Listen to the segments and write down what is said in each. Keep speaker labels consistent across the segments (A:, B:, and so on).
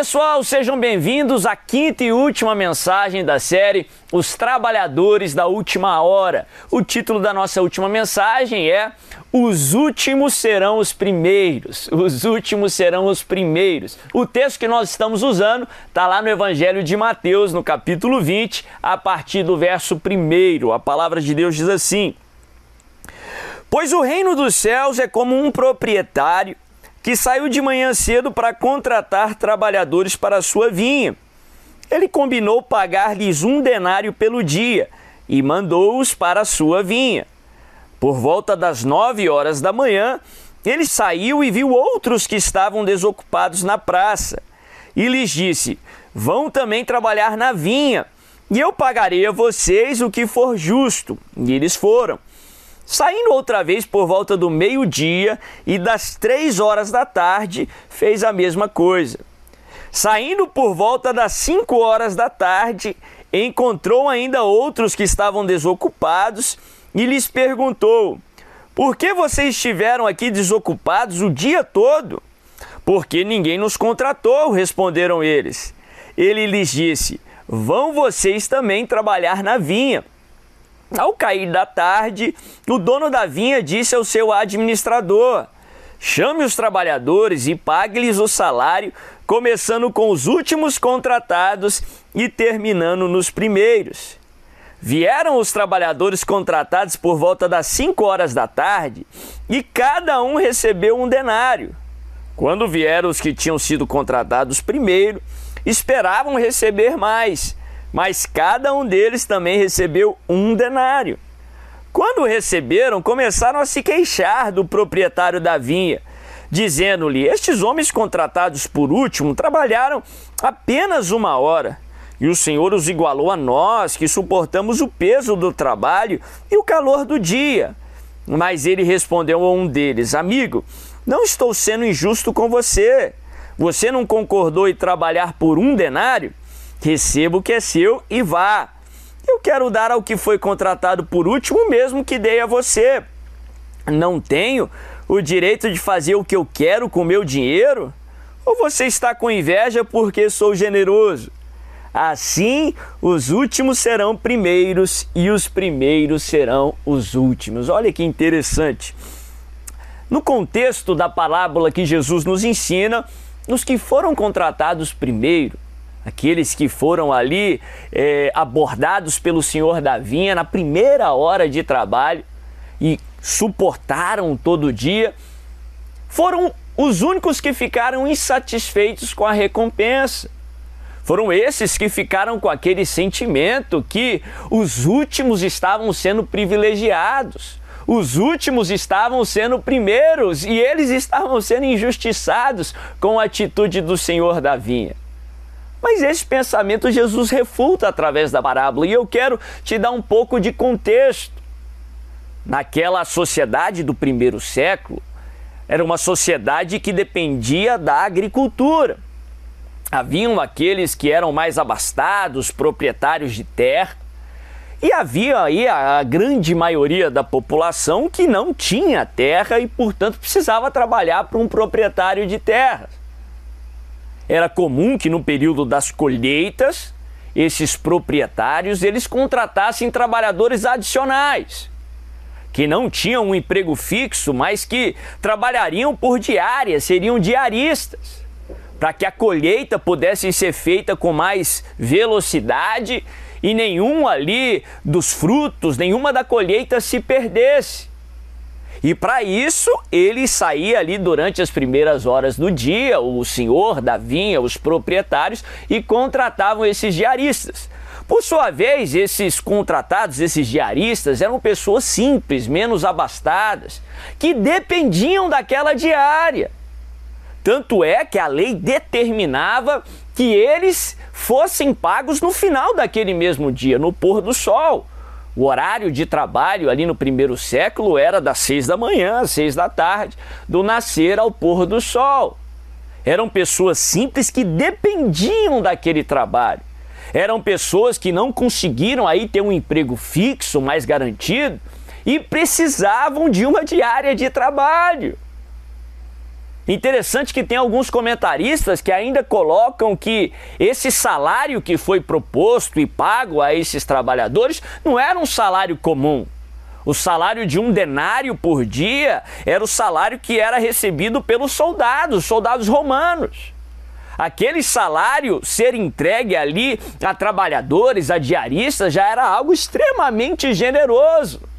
A: Pessoal, sejam bem-vindos à quinta e última mensagem da série Os Trabalhadores da Última Hora. O título da nossa última mensagem é Os Últimos Serão os Primeiros. Os Últimos Serão os Primeiros. O texto que nós estamos usando está lá no Evangelho de Mateus, no capítulo 20, a partir do verso 1. A palavra de Deus diz assim: Pois o reino dos céus é como um proprietário que saiu de manhã cedo para contratar trabalhadores para sua vinha. Ele combinou pagar-lhes um denário pelo dia e mandou-os para sua vinha. Por volta das nove horas da manhã, ele saiu e viu outros que estavam desocupados na praça. E lhes disse: Vão também trabalhar na vinha, e eu pagarei a vocês o que for justo. E eles foram. Saindo outra vez por volta do meio-dia e das três horas da tarde, fez a mesma coisa. Saindo por volta das cinco horas da tarde, encontrou ainda outros que estavam desocupados e lhes perguntou: Por que vocês estiveram aqui desocupados o dia todo? Porque ninguém nos contratou, responderam eles. Ele lhes disse: Vão vocês também trabalhar na vinha. Ao cair da tarde, o dono da vinha disse ao seu administrador: Chame os trabalhadores e pague-lhes o salário, começando com os últimos contratados e terminando nos primeiros. Vieram os trabalhadores contratados por volta das 5 horas da tarde e cada um recebeu um denário. Quando vieram os que tinham sido contratados primeiro, esperavam receber mais mas cada um deles também recebeu um denário. Quando receberam, começaram a se queixar do proprietário da vinha, dizendo-lhe: Estes homens contratados por último trabalharam apenas uma hora. E o Senhor os igualou a nós, que suportamos o peso do trabalho e o calor do dia. Mas ele respondeu a um deles: Amigo, não estou sendo injusto com você. Você não concordou em trabalhar por um denário? Receba o que é seu e vá. Eu quero dar ao que foi contratado por último, mesmo que dei a você. Não tenho o direito de fazer o que eu quero com meu dinheiro? Ou você está com inveja porque sou generoso? Assim, os últimos serão primeiros e os primeiros serão os últimos. Olha que interessante. No contexto da parábola que Jesus nos ensina, os que foram contratados primeiro aqueles que foram ali é, abordados pelo senhor da vinha na primeira hora de trabalho e suportaram todo dia, foram os únicos que ficaram insatisfeitos com a recompensa. Foram esses que ficaram com aquele sentimento que os últimos estavam sendo privilegiados, os últimos estavam sendo primeiros e eles estavam sendo injustiçados com a atitude do senhor da vinha. Mas esse pensamento Jesus refuta através da parábola e eu quero te dar um pouco de contexto. Naquela sociedade do primeiro século, era uma sociedade que dependia da agricultura. Haviam aqueles que eram mais abastados, proprietários de terra, e havia aí a grande maioria da população que não tinha terra e, portanto, precisava trabalhar para um proprietário de terras. Era comum que no período das colheitas, esses proprietários eles contratassem trabalhadores adicionais que não tinham um emprego fixo, mas que trabalhariam por diária, seriam diaristas, para que a colheita pudesse ser feita com mais velocidade e nenhum ali dos frutos, nenhuma da colheita se perdesse. E para isso, ele saía ali durante as primeiras horas do dia, o senhor da vinha, os proprietários, e contratavam esses diaristas. Por sua vez, esses contratados, esses diaristas, eram pessoas simples, menos abastadas, que dependiam daquela diária. Tanto é que a lei determinava que eles fossem pagos no final daquele mesmo dia, no pôr do sol. O horário de trabalho ali no primeiro século era das seis da manhã às seis da tarde, do nascer ao pôr do sol. Eram pessoas simples que dependiam daquele trabalho. Eram pessoas que não conseguiram aí ter um emprego fixo, mais garantido, e precisavam de uma diária de trabalho. Interessante que tem alguns comentaristas que ainda colocam que esse salário que foi proposto e pago a esses trabalhadores não era um salário comum. O salário de um denário por dia era o salário que era recebido pelos soldados, soldados romanos. Aquele salário ser entregue ali a trabalhadores, a diaristas, já era algo extremamente generoso.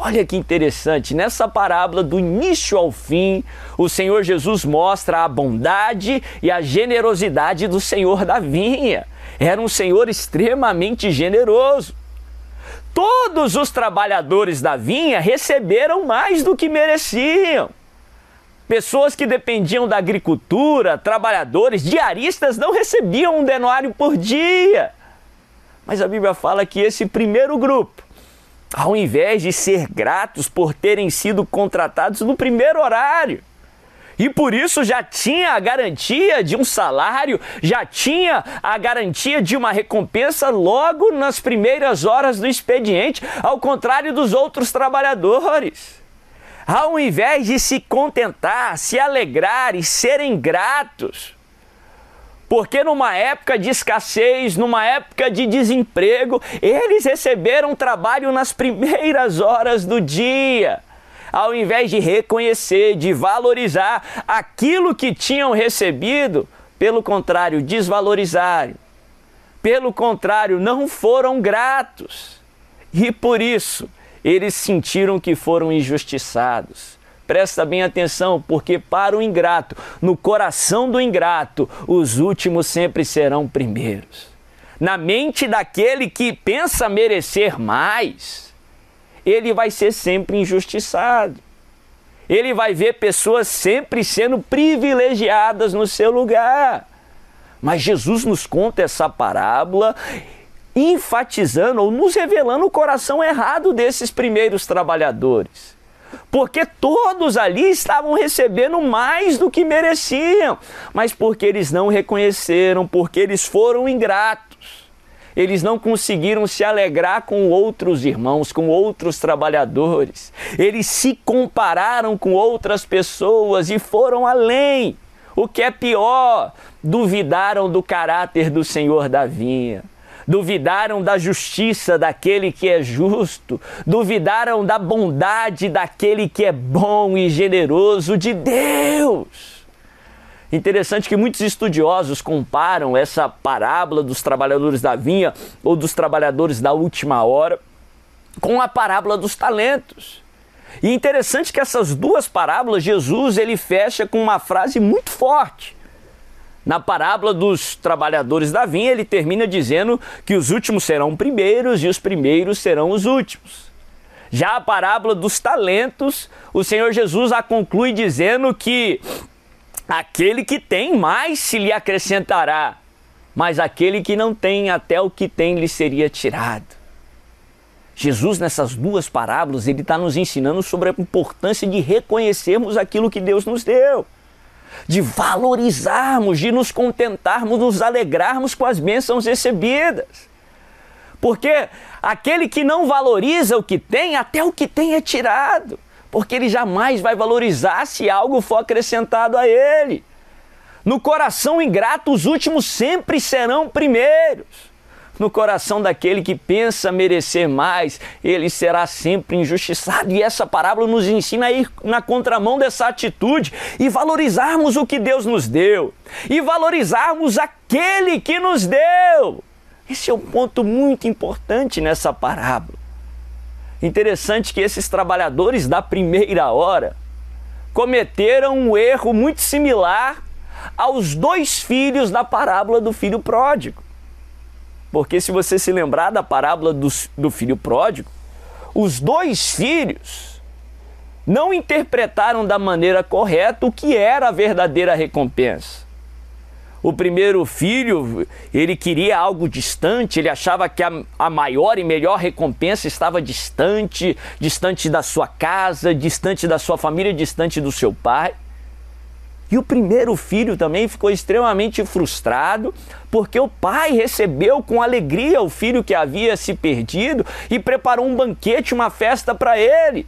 A: Olha que interessante, nessa parábola do início ao fim, o Senhor Jesus mostra a bondade e a generosidade do Senhor da vinha. Era um Senhor extremamente generoso. Todos os trabalhadores da vinha receberam mais do que mereciam. Pessoas que dependiam da agricultura, trabalhadores, diaristas, não recebiam um denário por dia. Mas a Bíblia fala que esse primeiro grupo ao invés de ser gratos por terem sido contratados no primeiro horário. E por isso já tinha a garantia de um salário, já tinha a garantia de uma recompensa logo nas primeiras horas do expediente, ao contrário dos outros trabalhadores. Ao invés de se contentar, se alegrar e serem gratos, porque numa época de escassez, numa época de desemprego, eles receberam trabalho nas primeiras horas do dia. Ao invés de reconhecer, de valorizar aquilo que tinham recebido, pelo contrário, desvalorizaram. Pelo contrário, não foram gratos. E por isso, eles sentiram que foram injustiçados. Presta bem atenção, porque para o ingrato, no coração do ingrato, os últimos sempre serão primeiros. Na mente daquele que pensa merecer mais, ele vai ser sempre injustiçado. Ele vai ver pessoas sempre sendo privilegiadas no seu lugar. Mas Jesus nos conta essa parábola enfatizando ou nos revelando o coração errado desses primeiros trabalhadores porque todos ali estavam recebendo mais do que mereciam, mas porque eles não reconheceram, porque eles foram ingratos. Eles não conseguiram se alegrar com outros irmãos, com outros trabalhadores. Eles se compararam com outras pessoas e foram além. O que é pior, duvidaram do caráter do Senhor da vinha duvidaram da justiça daquele que é justo, duvidaram da bondade daquele que é bom e generoso de Deus. Interessante que muitos estudiosos comparam essa parábola dos trabalhadores da vinha ou dos trabalhadores da última hora com a parábola dos talentos. E interessante que essas duas parábolas Jesus ele fecha com uma frase muito forte. Na parábola dos trabalhadores da vinha, ele termina dizendo que os últimos serão primeiros e os primeiros serão os últimos. Já a parábola dos talentos, o Senhor Jesus a conclui dizendo que aquele que tem mais se lhe acrescentará, mas aquele que não tem, até o que tem lhe seria tirado. Jesus, nessas duas parábolas, ele está nos ensinando sobre a importância de reconhecermos aquilo que Deus nos deu de valorizarmos, de nos contentarmos, nos alegrarmos com as bênçãos recebidas. Porque aquele que não valoriza o que tem, até o que tem é tirado. Porque ele jamais vai valorizar se algo for acrescentado a ele. No coração ingrato, os últimos sempre serão primeiros no coração daquele que pensa merecer mais, ele será sempre injustiçado. E essa parábola nos ensina a ir na contramão dessa atitude e valorizarmos o que Deus nos deu e valorizarmos aquele que nos deu. Esse é um ponto muito importante nessa parábola. Interessante que esses trabalhadores da primeira hora cometeram um erro muito similar aos dois filhos da parábola do filho pródigo. Porque se você se lembrar da parábola do, do filho pródigo, os dois filhos não interpretaram da maneira correta o que era a verdadeira recompensa. O primeiro filho, ele queria algo distante, ele achava que a, a, maior e melhor recompensa estava distante, distante da sua casa, distante da sua família, distante do seu pai. E o primeiro filho também ficou extremamente frustrado, porque o pai recebeu com alegria o filho que havia se perdido e preparou um banquete, uma festa para ele.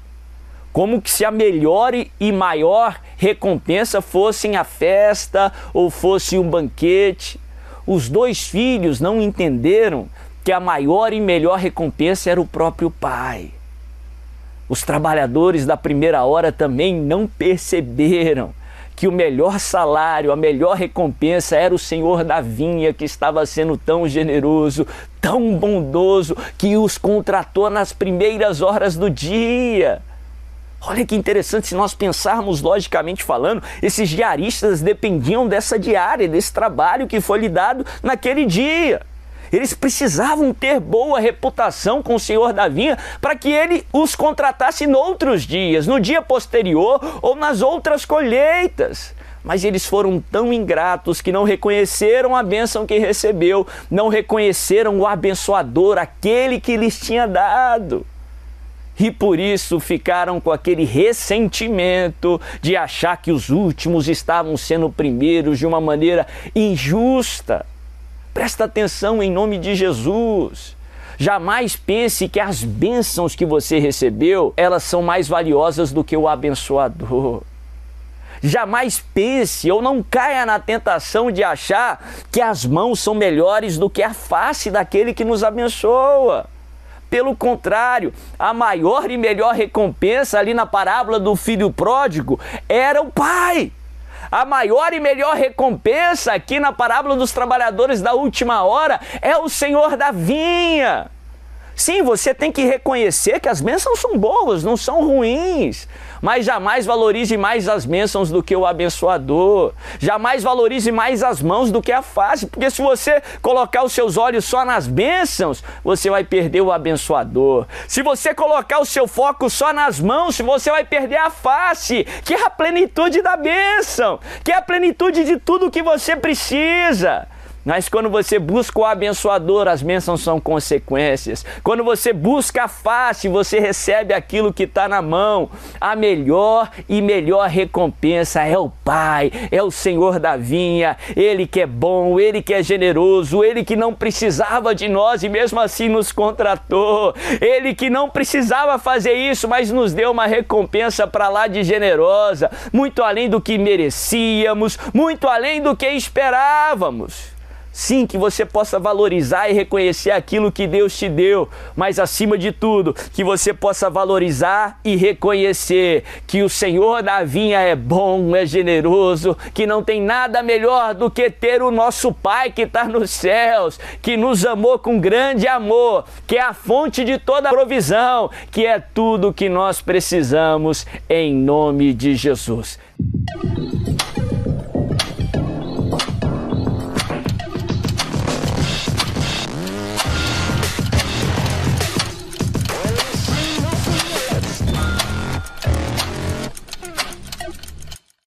A: como se a melhor e maior recompensa fossem a festa ou fosse um banquete. Os dois filhos não entenderam que a maior e melhor recompensa era o próprio pai. Os trabalhadores da primeira hora também não perceberam que o melhor salário, a melhor recompensa era o Senhor da vinha que estava sendo tão generoso, tão bondoso, que os contratou nas primeiras horas do dia. Olha que interessante, se nós pensarmos logicamente falando, esses diaristas dependiam dessa diária, desse trabalho que foi lhe dado naquele dia. Eles precisavam ter boa reputação com o senhor da vinha para que ele os contratasse noutros dias, no dia posterior ou nas outras colheitas. Mas eles foram tão ingratos que não reconheceram a bênção que recebeu, não reconheceram o abençoador, aquele que lhes tinha dado e por isso ficaram com aquele ressentimento de achar que os últimos estavam sendo primeiros de uma maneira injusta. Presta atenção em nome de Jesus. Jamais pense que as bênçãos que você recebeu, elas são mais valiosas do que o abençoador. Jamais pense ou não caia na tentação de achar que as mãos são melhores do que a face daquele que nos abençoa. Pelo contrário, a maior e melhor recompensa ali na parábola do filho pródigo era o pai. A maior e melhor recompensa aqui na parábola dos trabalhadores da última hora é o Senhor da vinha. Sim, você tem que reconhecer que as bênçãos são boas, não são ruins. Mas jamais valorize mais as bênçãos do que o abençoador. Jamais valorize mais as mãos do que a face. Porque se você colocar os seus olhos só nas bênçãos, você vai perder o abençoador. Se você colocar o seu foco só nas mãos, você vai perder a face, que é a plenitude da bênção, que é a plenitude de tudo que você precisa. Mas quando você busca o abençoador, as bênçãos são consequências. Quando você busca a face, você recebe aquilo que está na mão. A melhor e melhor recompensa é o Pai, é o Senhor da vinha. Ele que é bom, ele que é generoso, ele que não precisava de nós e mesmo assim nos contratou. Ele que não precisava fazer isso, mas nos deu uma recompensa para lá de generosa, muito além do que merecíamos, muito além do que esperávamos. Sim, que você possa valorizar e reconhecer aquilo que Deus te deu, mas acima de tudo, que você possa valorizar e reconhecer que o Senhor da vinha é bom, é generoso, que não tem nada melhor do que ter o nosso Pai que está nos céus, que nos amou com grande amor, que é a fonte de toda provisão, que é tudo que nós precisamos em nome de Jesus.